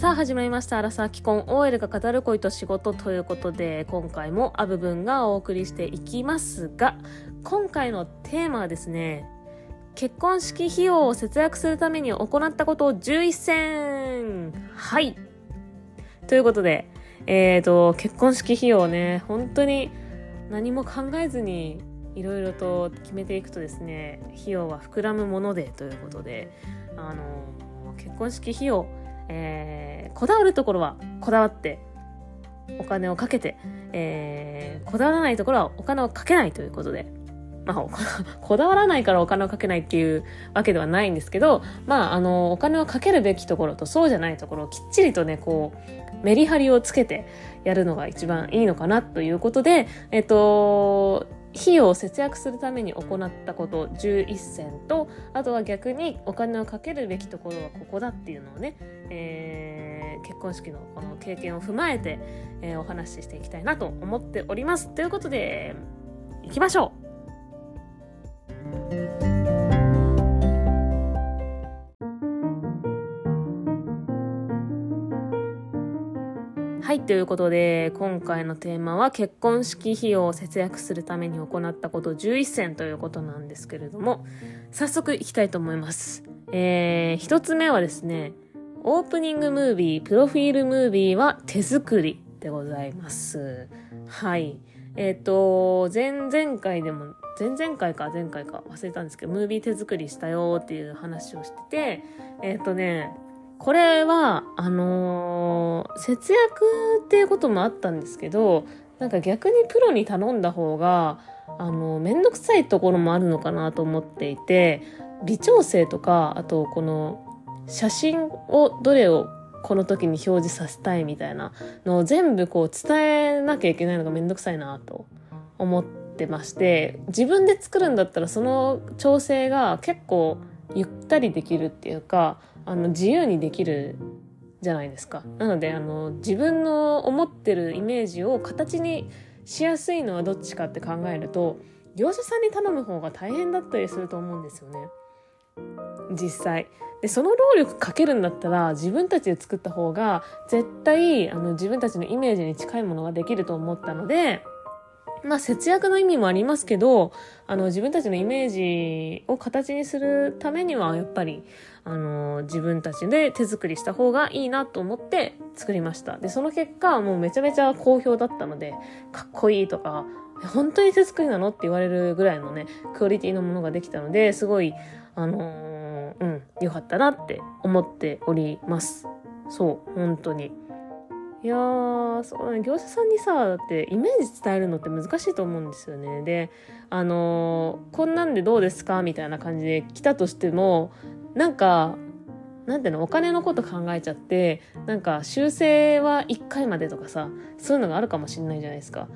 さあ始まりました。アラサー既婚 OL が語る恋と仕事ということで、今回もア部分がお送りしていきますが、今回のテーマはですね、結婚式費用を節約するために行ったことを11選はい。ということで、えっ、ー、と、結婚式費用ね、本当に何も考えずにいろいろと決めていくとですね、費用は膨らむものでということで、あの、結婚式費用、えー、こだわるところはこだわってお金をかけて、えー、こだわらないところはお金をかけないということで、まあ、こだわらないからお金をかけないっていうわけではないんですけど、まあ、あの、お金をかけるべきところとそうじゃないところをきっちりとね、こう、メリハリをつけてやるのが一番いいのかなということで、えっと、費用を節約するために行ったこと11選とあとは逆にお金をかけるべきところはここだっていうのをね、えー、結婚式のこの経験を踏まえて、えー、お話ししていきたいなと思っております。ということでいきましょう。ということで、今回のテーマは結婚式費用を節約するために行ったこと11選ということなんですけれども、早速いきたいと思います。えー、一つ目はですね、オープニングムービー、プロフィールムービーは手作りでございます。はい。えっ、ー、と、前々回でも、前々回か前回か忘れたんですけど、ムービー手作りしたよっていう話をしてて、えっ、ー、とね、これは、あのー、節約っていうこともあったんですけど、なんか逆にプロに頼んだ方が、あの、めんどくさいところもあるのかなと思っていて、微調整とか、あとこの、写真をどれをこの時に表示させたいみたいなのを全部こう伝えなきゃいけないのがめんどくさいなと思ってまして、自分で作るんだったらその調整が結構ゆったりできるっていうか、あの自由にできるじゃないですか。なのであの自分の思ってるイメージを形にしやすいのはどっちかって考えると業者さんに頼む方が大変だったりすると思うんですよね。実際。で、その労力かけるんだったら自分たちで作った方が絶対あの自分たちのイメージに近いものができると思ったので、まあ節約の意味もありますけど、あの自分たちのイメージを形にするためにはやっぱり、あの自分たちで手作りした方がいいなと思って作りました。で、その結果もうめちゃめちゃ好評だったので、かっこいいとか、本当に手作りなのって言われるぐらいのね、クオリティのものができたので、すごい、あのー、うん、良かったなって思っております。そう、本当に。いやー、そうね、業者さんにさ、だってイメージ伝えるのって難しいと思うんですよね。で、あのー、こんなんでどうですかみたいな感じで来たとしても、なんか、なんていうの、お金のこと考えちゃって、なんか修正は1回までとかさ、そういうのがあるかもしんないじゃないですか。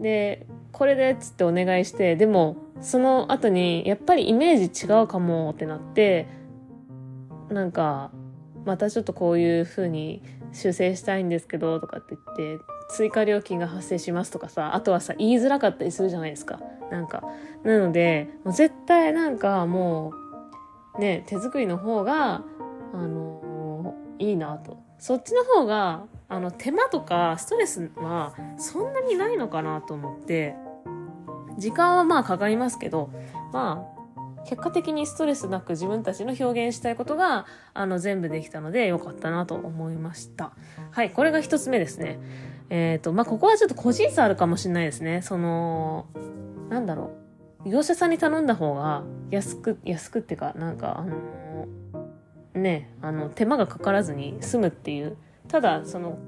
で、これでっつってお願いして、でも、その後に、やっぱりイメージ違うかもってなって、なんか、またちょっとこういう風に修正したいんですけどとかって言って追加料金が発生しますとかさあとはさ言いづらかったりするじゃないですか。なんか。なのでもう絶対なんかもうね手作りの方があの、いいなと。そっちの方があの手間とかストレスはそんなにないのかなと思って。時間はまあかかりますけどまあ結果的にストレスなく自分たちの表現したいことが、あの、全部できたので、よかったなと思いました。はい、これが一つ目ですね。えっ、ー、と、まあ、ここはちょっと個人差あるかもしれないですね。その、なんだろう。業者さんに頼んだ方が、安く、安くってか、なんか、あのー、ね、あの、手間がかからずに済むっていう。ただ、その、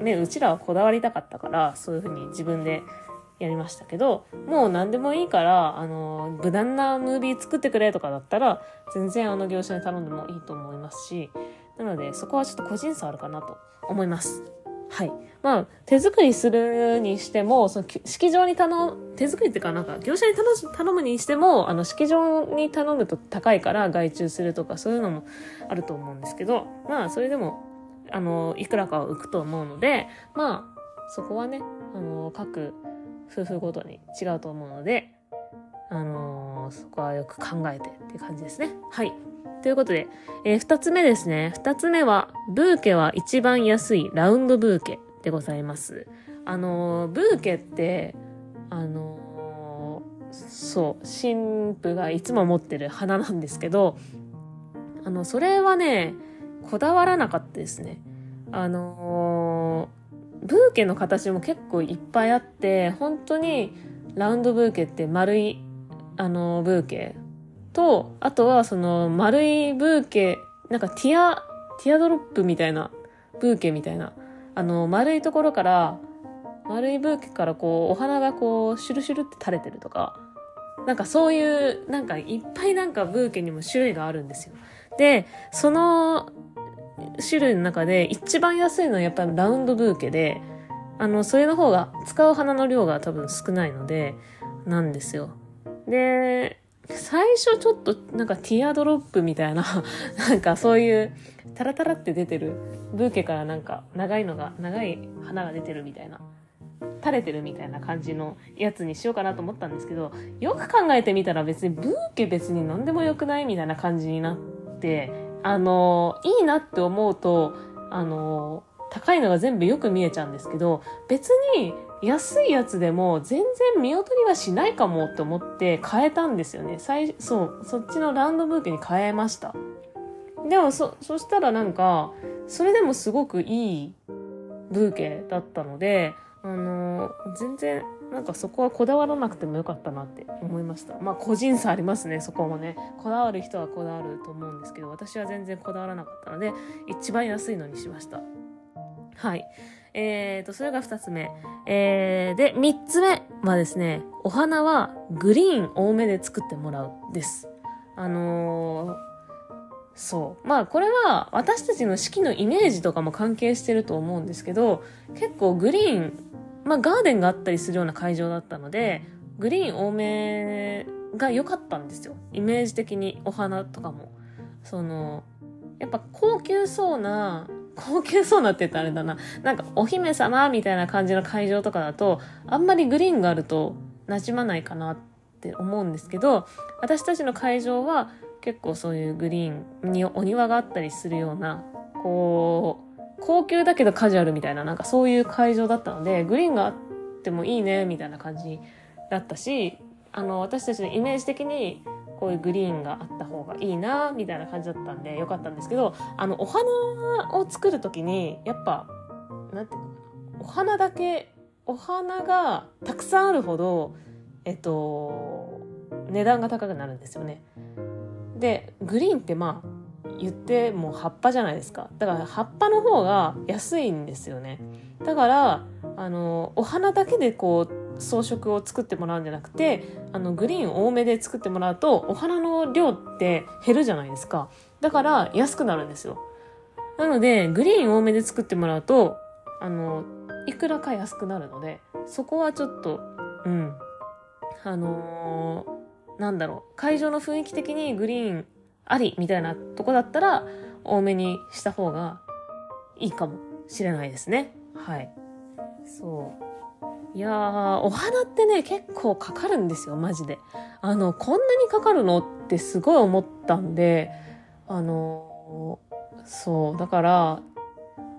ね、うちらはこだわりたかったから、そういうふうに自分でやりましたけど、もう何でもいいから、あの、無難なムービー作ってくれとかだったら、全然あの業者に頼んでもいいと思いますし、なのでそこはちょっと個人差あるかなと思います。はい。まあ、手作りするにしても、その式場に頼む、手作りっていうかなんか、業者に頼むにしても、あの、式場に頼むと高いから外注するとかそういうのもあると思うんですけど、まあ、それでも、あの、いくらかは浮くと思うので、まあ、そこはね、あの、各夫婦ごとに違うと思うので、あのー、そこはよく考えてっていう感じですね。はい。ということで、えー、二つ目ですね。二つ目は、ブーケは一番安いラウンドブーケでございます。あの、ブーケって、あの、そう、神父がいつも持ってる花なんですけど、あの、それはね、こだわらなかったですね。あのブーケの形も結構いっぱいあって、本当にラウンドブーケって丸い、あの、ブーケと、あとはその丸いブーケ、なんかティア、ティアドロップみたいな、ブーケみたいな、あの、丸いところから、丸いブーケからこう、お花がこう、シュルシュルって垂れてるとか、なんかそういう、なんかいっぱいなんかブーケにも種類があるんですよ。で、その種類の中で一番安いのはやっぱりラウンドブーケで、あの、それの方が使う花の量が多分少ないので、なんですよ。で、最初ちょっとなんかティアドロップみたいな、なんかそういうタラタラって出てるブーケからなんか長いのが、長い花が出てるみたいな、垂れてるみたいな感じのやつにしようかなと思ったんですけど、よく考えてみたら別にブーケ別に何でもよくないみたいな感じになって、あの、いいなって思うと、あの、高いのが全部よく見えちゃうんですけど、別に安いやつでも全然見劣りはしないかもって思って変えたんですよね。最そう、そっちのランドブーケに変えました。でもそ、そしたらなんか、それでもすごくいいブーケだったので、あの全然なんかそこはこだわらなくてもよかったなって思いました。まあ個人差ありますねそこもね。こだわる人はこだわると思うんですけど私は全然こだわらなかったので一番安いのにしました。はい。えーとそれが2つ目。えー、で3つ目はですねお花はグリーン多めで作ってもらうです。あのーそう。まあこれは私たちの式のイメージとかも関係してると思うんですけど、結構グリーンまあ、ガーデンがあったりするような会場だったので、グリーン多めが良かったんですよ。イメージ的にお花とかも。その、やっぱ高級そうな、高級そうなって言ったらあれだな。なんかお姫様みたいな感じの会場とかだと、あんまりグリーンがあると馴染まないかなって思うんですけど、私たちの会場は結構そういうグリーンにお庭があったりするような、こう、高級だけどカジュアルみたいな、なんかそういう会場だったので、グリーンがあってもいいね、みたいな感じだったし、あの、私たちのイメージ的に、こういうグリーンがあった方がいいな、みたいな感じだったんで、よかったんですけど、あの、お花を作るときに、やっぱ、なんていうかな、お花だけ、お花がたくさんあるほど、えっと、値段が高くなるんですよね。で、グリーンってまあ、言っても葉っぱじゃないですか。だから葉っぱの方が安いんですよね。だからあのお花だけでこう装飾を作ってもらうんじゃなくてあのグリーン多めで作ってもらうとお花の量って減るじゃないですか。だから安くなるんですよ。なのでグリーン多めで作ってもらうとあのいくらか安くなるのでそこはちょっとうん。あのー、なんだろう。会場の雰囲気的にグリーンありみたいなとこだったら多めにした方がいいかもしれないですね。はい。そう。いやー、お花ってね、結構かかるんですよ、マジで。あの、こんなにかかるのってすごい思ったんで、あのそう、だから、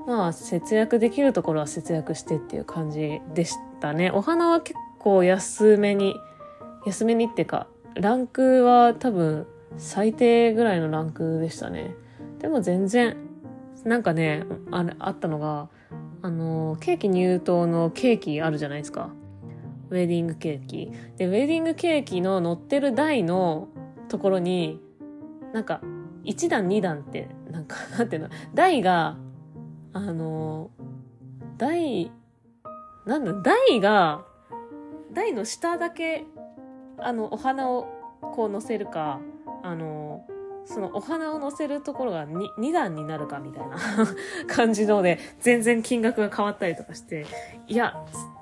まあ、節約できるところは節約してっていう感じでしたね。お花は結構安めに、安めにっていうか、ランクは多分最低ぐらいのランクでしたね。でも全然、なんかね、あれ、あったのが、あの、ケーキ入刀のケーキあるじゃないですか。ウェディングケーキ。で、ウェディングケーキの乗ってる台のところに、なんか、1段2段って、なんか、なんていうの、台が、あの、台、なんだ、台が、台の下だけ、あの、お花をこう乗せるか、あのそのお花を乗せるところが 2, 2段になるかみたいな 感じので全然金額が変わったりとかしていや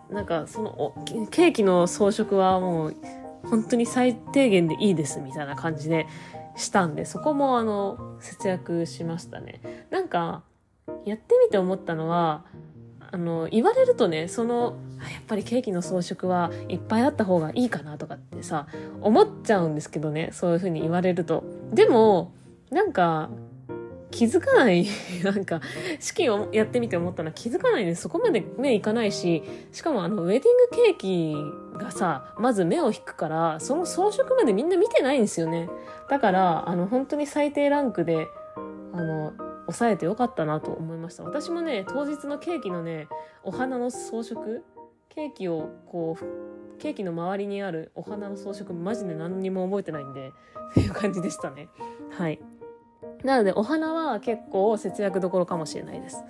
なんかそのケーキの装飾はもう本当に最低限でいいですみたいな感じでしたんでそこもあの節約しましたね。なんかやってみて思ったのはあの言われるとねそのやっぱりケーキの装飾はいっぱいあった方がいいかなとかってさ思っちゃうんですけどねそういう風に言われると。でもなんか気づかない なんか式をやってみて思ったのは気づかないでそこまで目いかないししかもあのウェディングケーキがさまず目を引くからその装飾までみんな見てないんですよね。だからあの本当に最低ランクであの抑えてよかったなと思いました。私もね当日のケーキのねお花の装飾ケーキをこうケーキの周りにあるお花の装飾マジで何にも覚えてないんでっていう感じでしたね。はい。なのでお花は結構節約どころかもしれないです。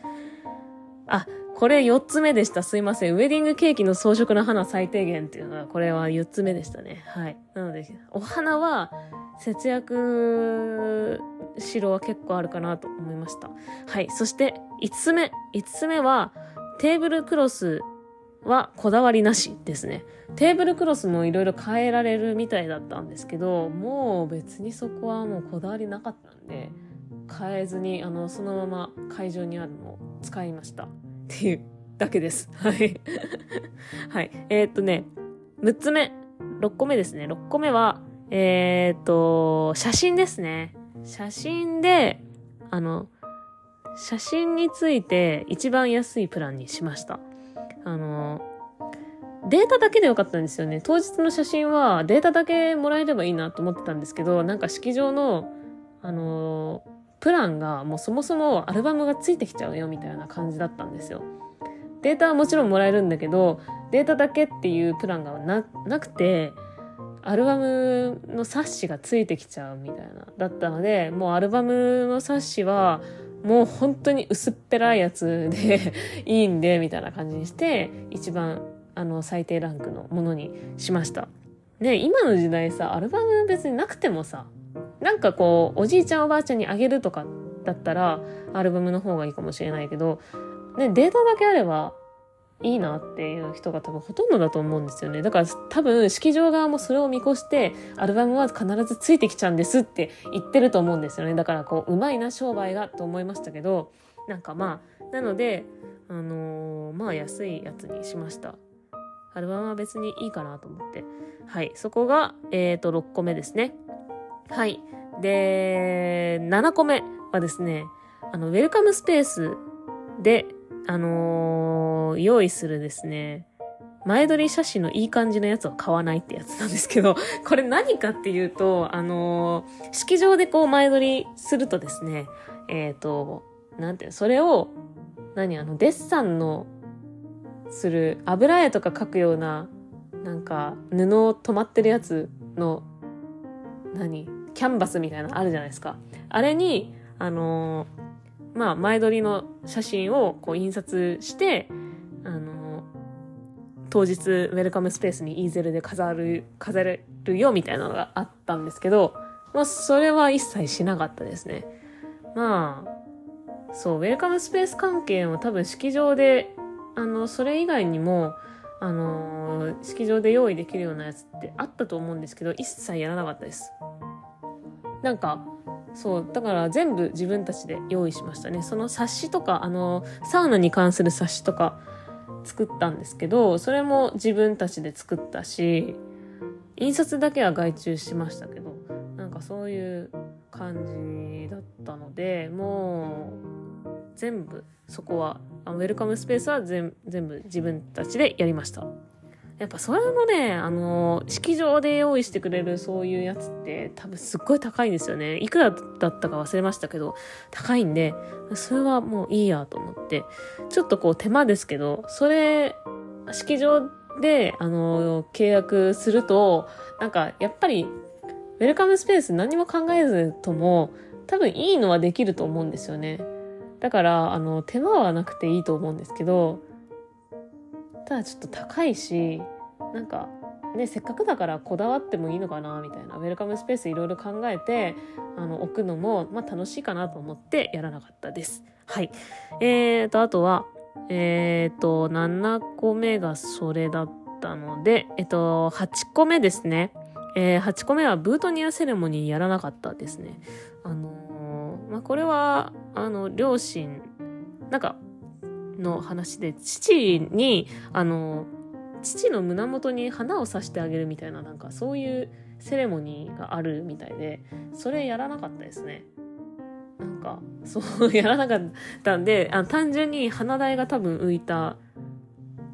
あこれ4つ目でした。すいません。ウェディングケーキの装飾の花最低限っていうのは、これは4つ目でしたね。はい。なので、お花は節約しろは結構あるかなと思いました。はい。そして、5つ目。5つ目は、テーブルクロスはこだわりなしですね。テーブルクロスもいろいろ変えられるみたいだったんですけど、もう別にそこはもうこだわりなかったんで、変えずに、あの、そのまま会場にあるのを使いました。っていうだけです。はい。はい。えー、っとね、6つ目。6個目ですね。6個目は、えー、っと、写真ですね。写真で、あの、写真について一番安いプランにしました。あの、データだけでよかったんですよね。当日の写真はデータだけもらえればいいなと思ってたんですけど、なんか式場の、あの、プランがもうそもそもアルバムがついてきちゃうよみたいな感じだったんですよ。データはもちろんもらえるんだけど、データだけっていうプランがななくて、アルバムの冊子がついてきちゃうみたいな、だったので、もうアルバムの冊子は、もう本当に薄っぺらいやつで いいんで、みたいな感じにして、一番、あの、最低ランクのものにしました。で、今の時代さ、アルバム別になくてもさ、なんかこう、おじいちゃんおばあちゃんにあげるとかだったら、アルバムの方がいいかもしれないけど、ね、データだけあればいいなっていう人が多分ほとんどだと思うんですよね。だから多分式場側もそれを見越して、アルバムは必ずついてきちゃうんですって言ってると思うんですよね。だからこう、うまいな商売がと思いましたけど、なんかまあ、なので、あのー、まあ安いやつにしました。アルバムは別にいいかなと思って。はい。そこが、えっ、ー、と、6個目ですね。はい。で、7個目はですね、あの、ウェルカムスペースで、あのー、用意するですね、前撮り写真のいい感じのやつを買わないってやつなんですけど、これ何かっていうと、あのー、式場でこう前撮りするとですね、えっ、ー、と、なんていうそれを、何あの、デッサンの、する、油絵とか描くような、なんか、布を止まってるやつの、何キャンバスみたいなのあるじゃないですか。あれに、あのー、まあ、前撮りの写真をこう印刷して、あのー、当日ウェルカムスペースにイーゼルで飾る、飾れるよみたいなのがあったんですけど、まあ、それは一切しなかったですね。まあ、そう、ウェルカムスペース関係も多分式場で、あの、それ以外にも、あのー、式場で用意できるようなやつってあったと思うんですけど、一切やらなかったです。なんかそうだから全部自分たちで用意しましたね。その冊子とかあのサウナに関する冊子とか作ったんですけどそれも自分たちで作ったし印刷だけは外注しましたけどなんかそういう感じだったのでもう全部そこはウェルカムスペースは全部自分たちでやりました。やっぱそれもね、あの、式場で用意してくれるそういうやつって多分すっごい高いんですよね。いくらだったか忘れましたけど、高いんで、それはもういいやと思って、ちょっとこう手間ですけど、それ、式場で、あの、契約すると、なんかやっぱり、ウェルカムスペース何も考えずとも、多分いいのはできると思うんですよね。だから、あの、手間はなくていいと思うんですけど、ただちょっと高いしなんかねせっかくだからこだわってもいいのかなみたいなウェルカムスペースいろいろ考えてあの置くのも、まあ、楽しいかなと思ってやらなかったです。はい。えーと、あとは、えーと、7個目がそれだったので、えっと、8個目ですね。えー、8個目はブートニアセレモニーやらなかったですね。あのー、まあ、これは、あの、両親、なんか、の話で、父に、あの、父の胸元に花を刺してあげるみたいな、なんかそういうセレモニーがあるみたいで、それやらなかったですね。なんか、そうやらなかったんで、あの単純に花代が多分浮いた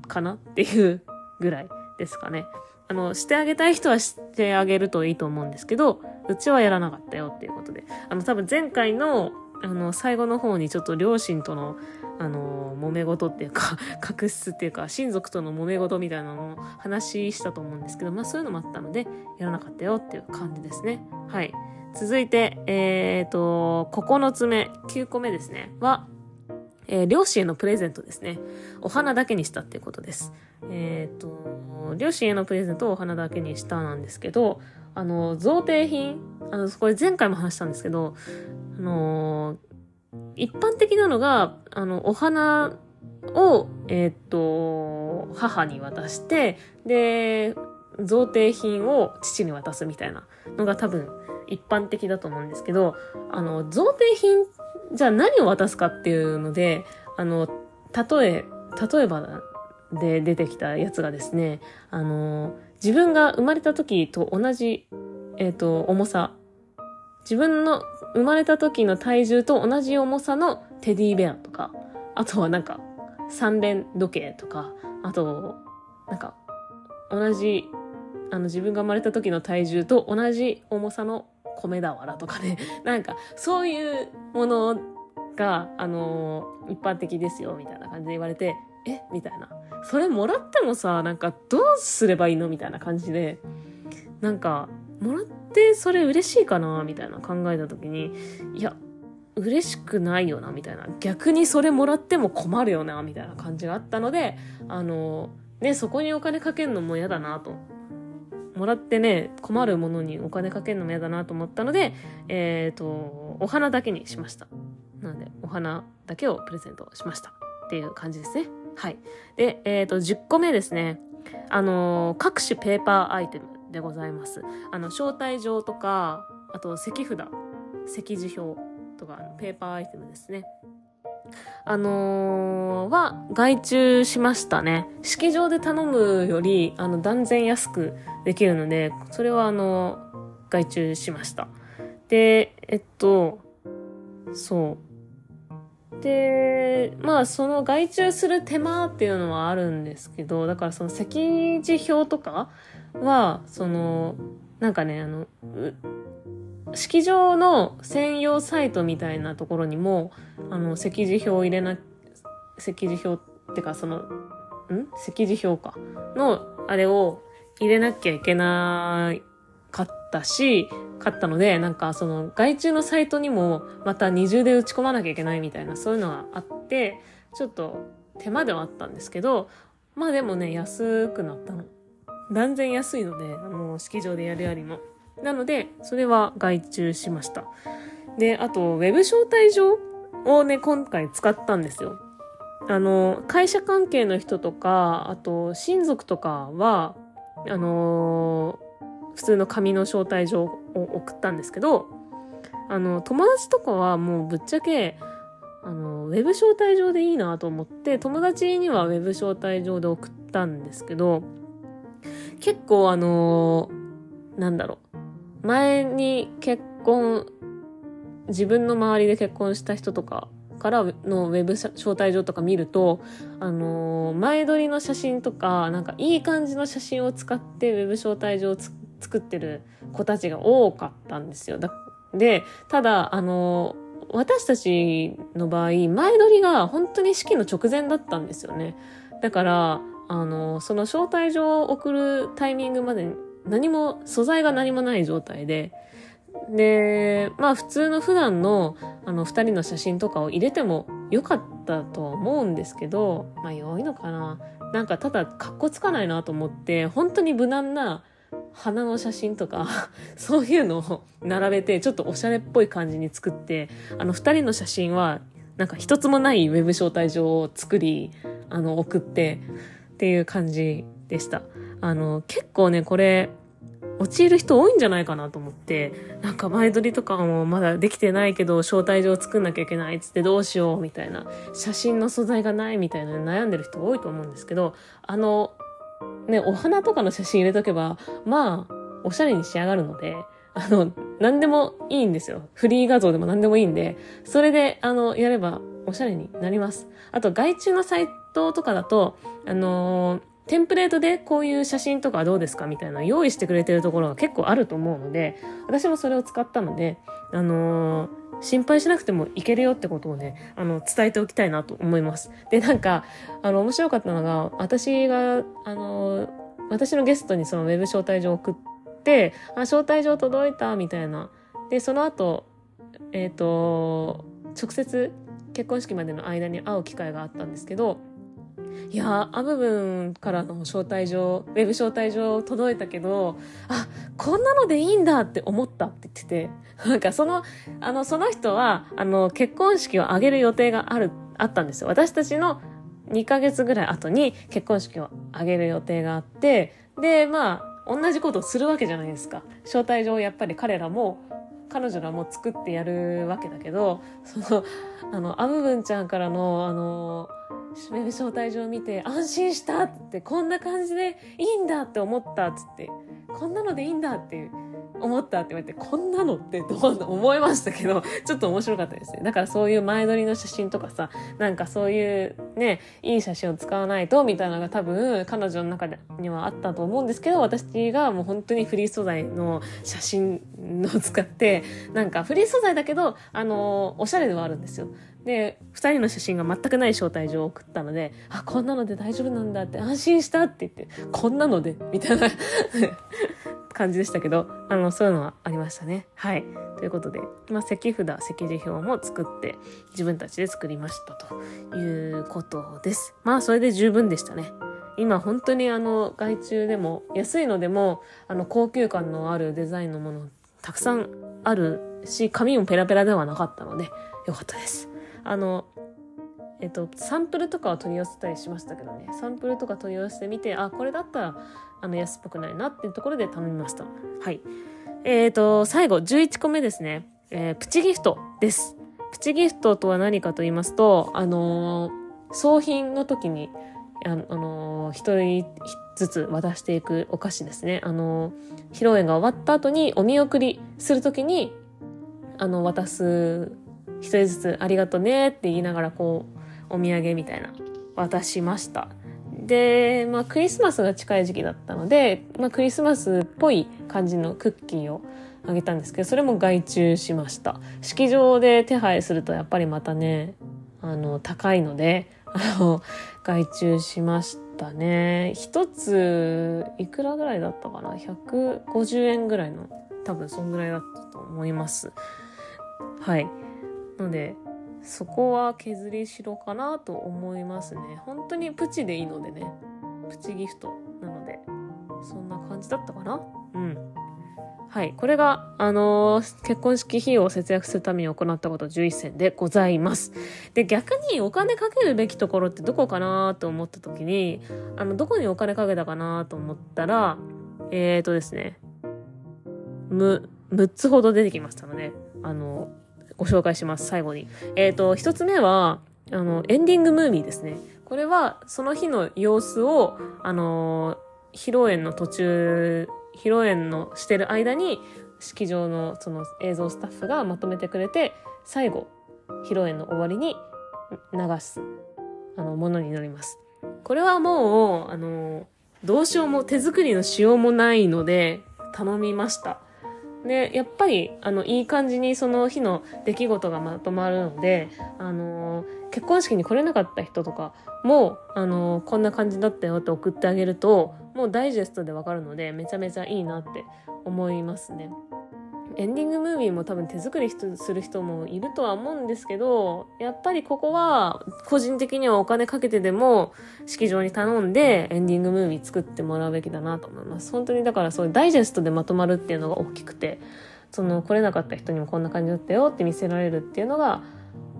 かなっていうぐらいですかね。あの、してあげたい人はしてあげるといいと思うんですけど、うちはやらなかったよっていうことで。あの、多分前回の、あの、最後の方にちょっと両親との、あの、揉め事っていうか、確執っていうか、親族との揉め事みたいなのを話したと思うんですけど、まあそういうのもあったので、やらなかったよっていう感じですね。はい。続いて、えっ、ー、と、9つ目、9個目ですね、は、えー、両親へのプレゼントですね。お花だけにしたっていうことです。えっ、と、両親へのプレゼントをお花だけにしたなんですけど、あの、贈呈品、あの、これ前回も話したんですけど、あの、一般的なのが、あの、お花を、えっ、と、母に渡して、で、贈呈品を父に渡すみたいなのが多分一般的だと思うんですけど、あの、贈呈品、じゃあ何を渡すかっていうので、あの、例え、例えばで出てきたやつがですね、あの、自分が生まれた時と同じ、えっ、ー、と、重さ。自分の生まれた時の体重と同じ重さのテディベアとか、あとはなんか、三連時計とか、あと、なんか、同じ、あの自分が生まれた時の体重と同じ重さの米俵とかね、なんか、そういうものが、あの、一般的ですよ、みたいな感じで言われて、え？みたいな。それもらってもさ、なんか、どうすればいいの？みたいな感じで、なんか、もらってそれ嬉しいかなみたいな考えた時に、いや、嬉しくないよな、みたいな。逆にそれもらっても困るよな、みたいな感じがあったので、あの、ね、そこにお金かけるのも嫌だなともらってね、困るものにお金かけるのも嫌だなと思ったので、えっ、ー、と、お花だけにしました。なので、お花だけをプレゼントしました。っていう感じですね。はい。で、えっ、ー、と、10個目ですね。あの、各種ペーパーアイテムでございます。あの、招待状とか、あと、石札、席次表とか、ペーパーアイテムですね。あのー、は外注しましたね。式場で頼むより、あの、断然安くできるので、それはあの、外注しました。で、えっと、そう。で、まあ、その外注する手間っていうのはあるんですけど、だからその席次表とかは、その、なんかね、あの、式場の専用サイトみたいなところにも、あの、席次表を入れな、席次表ってか、その、ん？席次表か。の、あれを入れなきゃいけなかったし、買ったので、なんかその外注のサイトにもまた二重で打ち込まなきゃいけないみたいな、そういうのがあって、ちょっと手間ではあったんですけど、まあでもね、安くなったの。断然安いので、もう式場でやるよりも。なので、それは外注しました。で、あと、ウェブ招待状をね、今回使ったんですよ。あの、会社関係の人とか、あと、親族とかは、あのー、普通の紙の招待状を送ったんですけど、あの、友達とかはもうぶっちゃけ、あの、ウェブ招待状でいいなと思って、友達にはウェブ招待状で送ったんですけど、結構あのー、なんだろう。前に結婚、自分の周りで結婚した人とかからのウェブ招待状とか見ると、あのー、前撮りの写真とか、なんかいい感じの写真を使ってウェブ招待状を作ってる子たちが多かったんですよ。で、ただ、あのー、私たちの場合、前撮りが本当に式の直前だったんですよね。だから、あの、その招待状を送るタイミングまで何も、素材が何もない状態で、で、まあ普通の普段のあの二人の写真とかを入れてもよかったとは思うんですけど、まあ良いのかな。なんかただ格好つかないなと思って、本当に無難な花の写真とか、そういうのを並べて、ちょっとおしゃれっぽい感じに作って、あの二人の写真は、なんか一つもないウェブ招待状を作り、あの送って、っていう感じでした。あの、結構ね、これ、陥る人多いんじゃないかなと思って、なんか前撮りとかもまだできてないけど、招待状作んなきゃいけないっつってどうしようみたいな、写真の素材がないみたいな悩んでる人多いと思うんですけど、あの、ね、お花とかの写真入れとけば、まあ、おしゃれに仕上がるので、あの、何でもいいんですよ。フリー画像でも何でもいいんで、それで、あの、やればおしゃれになります。あと、外注のサイトとかだと、あのー、テンプレートでこういう写真とかどうですかみたいな用意してくれてるところが結構あると思うので、私もそれを使ったので、あのー心配しなくてもいけるよってことをね、あの、伝えておきたいなと思います。で、なんか、あの、面白かったのが、私が、あの、私のゲストにそのウェブ招待状を送って、あ、招待状届いた、みたいな。で、その後、えっ、ー、と、直接結婚式までの間に会う機会があったんですけど、いやアムブンからの招待状、ウェブ招待状届いたけど、あ、こんなのでいいんだって思ったって言ってて、なんかその、あの、その人は、あの、結婚式を挙げる予定がある、あったんですよ。私たちの2ヶ月ぐらい後に結婚式を挙げる予定があって、で、まあ、同じことをするわけじゃないですか。招待状をやっぱり彼らも彼女らも作ってやるわけだけど、その、あの、アムブンちゃんからの、あの、ウェブ招待状を見て安心したって、こんな感じでいいんだって思ったっつって、こんなのでいいんだって思ったって言われて、こんなのってどう思いましたけど、ちょっと面白かったですね。だからそういう前撮りの写真とかさ、なんかそういうね、いい写真を使わないとみたいなのが多分彼女の中にはあったと思うんですけど、私がもう本当にフリー素材の写真を使って、なんかフリー素材だけど、あの、おしゃれではあるんですよ。で、二人の写真が全くない招待状を送ったので、あ、こんなので大丈夫なんだって安心したって言って、こんなので、みたいな 感じでしたけど、あの、そういうのはありましたね。はい。ということで、まあ、席札、席次表も作って自分たちで作りましたということです。まあ、それで十分でしたね。今本当にあの外注でも安いのでもあの高級感のあるデザインのものたくさんあるし紙もペラペラではなかったのでよかったです。あのえっと、サンプルとかは取り寄せたりしましたけどね。サンプルとか取り寄せてみてあこれだったらあの安っぽくないなっていうところで頼みました。はい。えっ、ー、と最後11個目ですね、えー、プチギフトです。プチギフトとは何かと言いますとあのー、送品の時にあの一人ずつ渡していくお菓子ですね。あの披露宴が終わった後にお見送りする時にあの渡す一人ずつありがとねって言いながらこう、お土産みたいな渡しました。で、まあクリスマスが近い時期だったので、まあクリスマスっぽい感じのクッキーをあげたんですけど、それも外注しました。式場で手配するとやっぱりまたね、あの、高いので、あの、外注しましたね。一つ、いくらぐらいだったかな ?150 円ぐらいの、多分そんぐらいだったと思います。はい。のでそこは削りしろかなと思いますね。本当にプチでいいのでね。プチギフトなので。そんな感じだったかな？うん。はい。これがあのー、結婚式費用を節約するために行ったこと11選でございます。で逆にお金かけるべきところってどこかなと思った時にあのどこにお金かけたかなと思ったらえーとですね。6つほど出てきましたのであのご紹介します、最後に。えっ、ー、と、一つ目は、あの、エンディングムービーですね。これは、その日の様子を、あの披露宴の途中、披露宴のしてる間に、式場のその映像スタッフがまとめてくれて、最後、披露宴の終わりに流す、あの、ものになります。これはもう、あの、どうしようも手作りのしようもないので、頼みました。で、やっぱり、あの、いい感じにその日の出来事がまとまるので、あの結婚式に来れなかった人とかも、あのこんな感じだったよって送ってあげると、もうダイジェストでわかるので、めちゃめちゃいいなって思いますね。エンディングムービーも多分手作りする人もいるとは思うんですけど、やっぱりここは個人的にはお金かけてでも式場に頼んでエンディングムービー作ってもらうべきだなと思います。本当にだからそういうダイジェストでまとまるっていうのが大きくて、その来れなかった人にもこんな感じだったよって見せられるっていうのが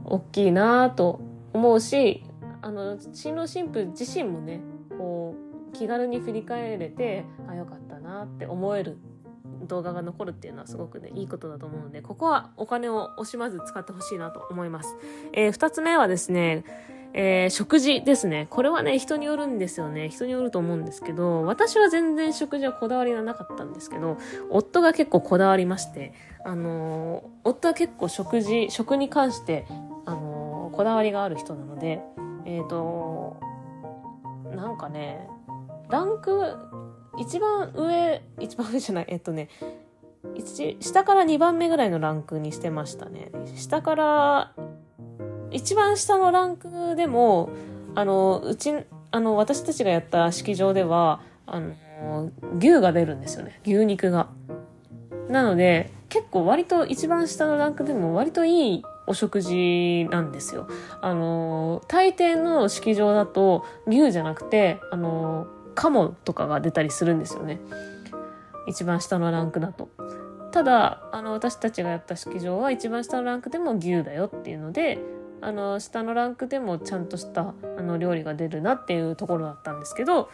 大きいなと思うし、あの、新郎新婦自身もね、こう、気軽に振り返れて、あ、よかったなって思える動画が残るっていうのはすごくね、いいことだと思うので、ここはお金を惜しまず使ってほしいなと思います。えー、二つ目はですね、えー、食事ですね。これはね、人によるんですよね。人によると思うんですけど、私は全然食事はこだわりがなかったんですけど、夫が結構こだわりまして、あのー、夫は結構食事、食に関して、あのー、こだわりがある人なので、えっ、と、なんかね、ランク、一番上、一番上じゃない、えっとね、下から2番目ぐらいのランクにしてましたね。下から一番下のランクでも、あの、うち、あの、私たちがやった式場では、あの、牛が出るんですよね。牛肉が。なので、結構割と一番下のランクでも割といいお食事なんですよ。あの、大抵の式場だと牛じゃなくて、あの、鴨とかが出たりするんですよね。一番下のランクだと。ただ、あの、私たちがやった式場は一番下のランクでも牛だよっていうので、あの下のランクでもちゃんとしたあの料理が出るなっていうところだったんですけど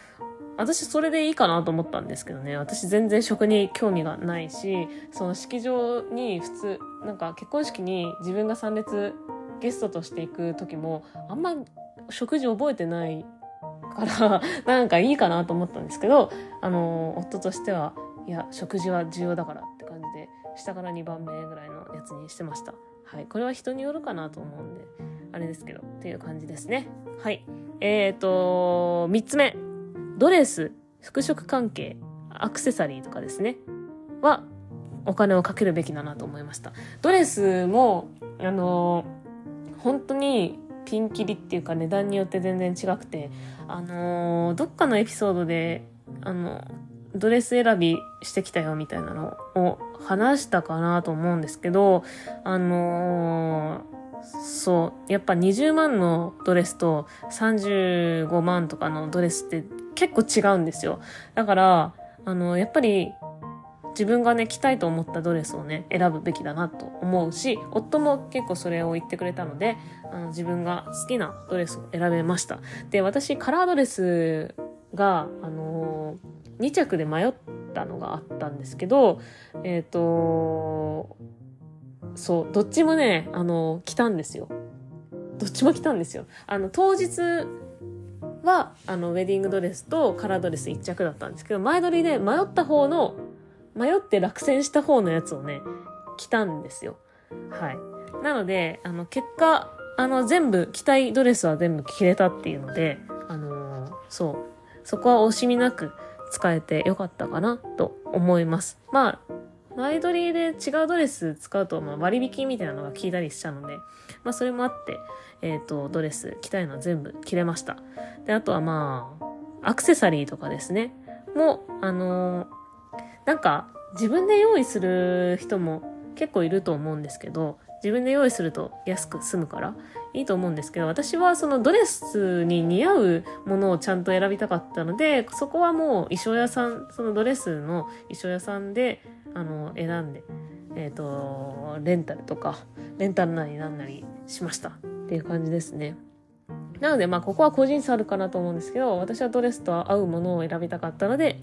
私それでいいかなと思ったんですけどね私全然食に興味がないしその式場に普通なんか結婚式に自分が参列ゲストとして行く時もあんま食事覚えてないから なんかいいかなと思ったんですけどあの夫としてはいや食事は重要だからって感じで下から2番目ぐらいのやつにしてました。はい。これは人によるかなと思うんで、あれですけど、っていう感じですね。はい。えーと、3つ目。ドレス、服飾関係、アクセサリーとかですね。は、お金をかけるべきだなと思いました。ドレスも、あの本当にピンキリっていうか値段によって全然違くて、あのどっかのエピソードで、あの、ドレス選びしてきたよみたいなのを話したかなと思うんですけど、あのー、そう、やっぱ20万のドレスと35万とかのドレスって結構違うんですよ。だから、あの、やっぱり自分がね、着たいと思ったドレスをね、選ぶべきだなと思うし、夫も結構それを言ってくれたので、あの自分が好きなドレスを選べました。で、私、カラードレスが、あのー、2着で迷ったのがあったんですけど、えっ、ー、とそう、どっちもね、あのー、来たんですよ。どっちも来たんですよ。あの、当日は、あの、ウェディングドレスとカラードレス1着だったんですけど、前撮りで迷った方の、迷って落選した方のやつをね、着たんですよ。はい。なので、あの、結果、あの、全部、着たいドレスは全部着れたっていうので、あのー、そう、そこは惜しみなく使えてよかったかなと思います。まあ、前撮りで違うドレス使うと、まあ、割引みたいなのが効いたりしたので、まあ、それもあって、えっ、ー、と、ドレス着たいのは全部着れました。で、あとはまあ、アクセサリーとかですね。も、あのー、なんか、自分で用意する人も結構いると思うんですけど、自分で用意すると安く済むからいいと思うんですけど、私はそのドレスに似合うものをちゃんと選びたかったので、そこはもう衣装屋さん、そのドレスの衣装屋さんで、あの、選んで、えっ、ー、と、レンタルとか、レンタルなりなんなりしましたっていう感じですね。なので、まあ、ここは個人差あるかなと思うんですけど、私はドレスと合うものを選びたかったので、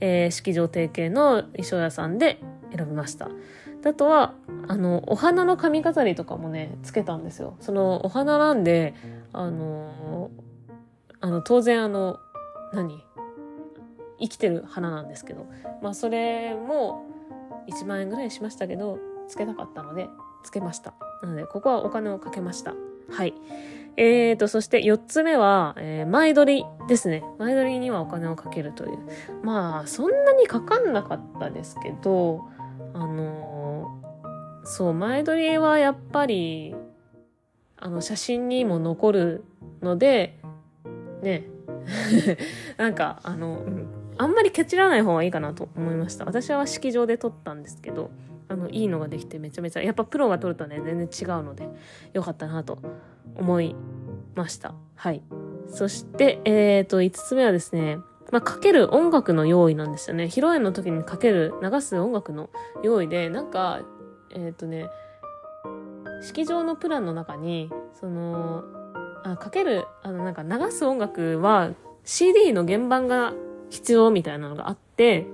えー、式場提携の衣装屋さんで選びました。あとは、あの、お花の髪飾りとかもね、つけたんですよ。その、お花なんで、あの、あの、当然あの、何？生きてる花なんですけど、まあ、それも1万円ぐらいしましたけど、つけたかったので、つけました。なので、ここはお金をかけました。はい。えーと、そして4つ目は、えー、前撮りですね。前撮りにはお金をかけるという。まあ、そんなにかかんなかったですけど、あのー、そう、前撮りはやっぱり、あの、写真にも残るので、ね、なんか、あの、うん、あんまりケチらない方がいいかなと思いました。私は式場で撮ったんですけど、あの、いいのができてめちゃめちゃ、やっぱプロが撮るとね、全然違うので、よかったなと思いました。はい。そして、えっ、ー、と、5つ目はですね、まあ、かける音楽の用意なんですよね。披露宴の時にかける、流す音楽の用意で、なんか、えっ、ー、とね、式場のプランの中に、その、あ、かける、あの、なんか流す音楽は CD の原版が必要みたいなのがあって、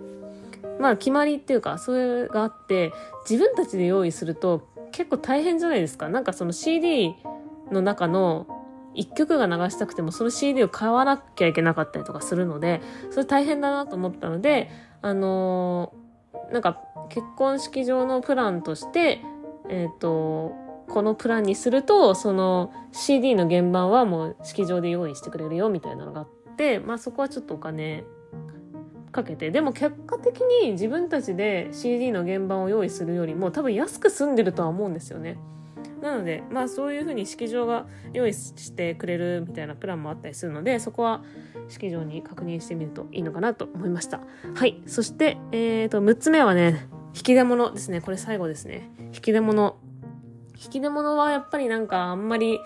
まあ決まりっていうか、それがあって、自分たちで用意すると結構大変じゃないですか。なんかその CD の中の一曲が流したくてもその CD を買わなきゃいけなかったりとかするので、それ大変だなと思ったので、あのー、なんか結婚式場のプランとして、えっ、ー、と、このプランにすると、その CD の原版はもう式場で用意してくれるよみたいなのがあって、まあそこはちょっとお金かけて、でも結果的に自分たちで CD の原版を用意するよりも多分安く済んでるとは思うんですよね。なので、まあそういうふうに式場が用意してくれるみたいなプランもあったりするので、そこは式場に確認してみるといいのかなと思いました。はい。そして、え、ー、と、6つ目はね、引き出物ですね。これ最後ですね。引き出物。引き出物はやっぱりなんかあんまり、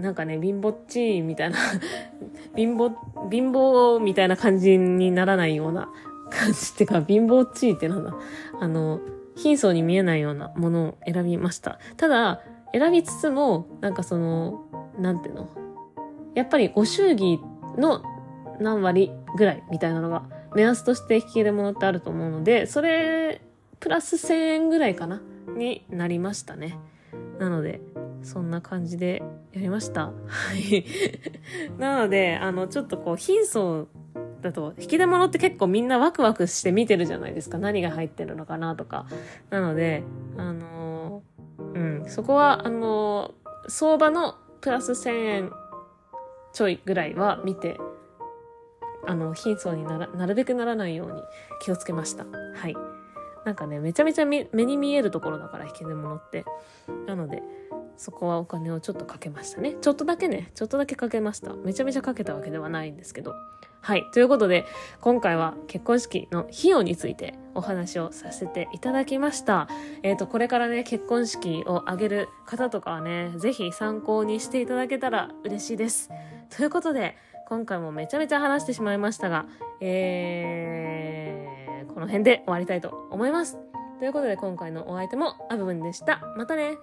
なんかね、貧乏っちみたいな 貧乏、貧乏みたいな感じにならないような感じっていうか、貧乏っちってなんだ。あの、貧相に見えないようなものを選びました。ただ、選びつつも、なんかその、なんていうの？やっぱりご祝儀の何割ぐらいみたいなのが目安として引き出物ってあると思うので、それ、プラス1000円ぐらいかな？になりましたね。なので、そんな感じでやりました。はい。なので、あの、ちょっとこう、貧相だと、引き出物って結構みんなワクワクして見てるじゃないですか。何が入ってるのかなとか。なので、あのうん、そこは、あの相場のプラス1000円ちょいぐらいは見て、あの、貧相になら、なるべくならないように気をつけました。はい。なんかね、めちゃめちゃ目に見えるところだから、引き出物って。なので、そこはお金をちょっとかけましたね。ちょっとだけね、ちょっとだけかけました。めちゃめちゃかけたわけではないんですけど。はい。ということで、今回は結婚式の費用についてお話をさせていただきました。えっ、ー、と、これからね、結婚式を挙げる方とかはね、ぜひ参考にしていただけたら嬉しいです。ということで、今回もめちゃめちゃ話してしまいましたが、えー、この辺で終わりたいと思います。ということで今回のお相手もアブブンでした。またね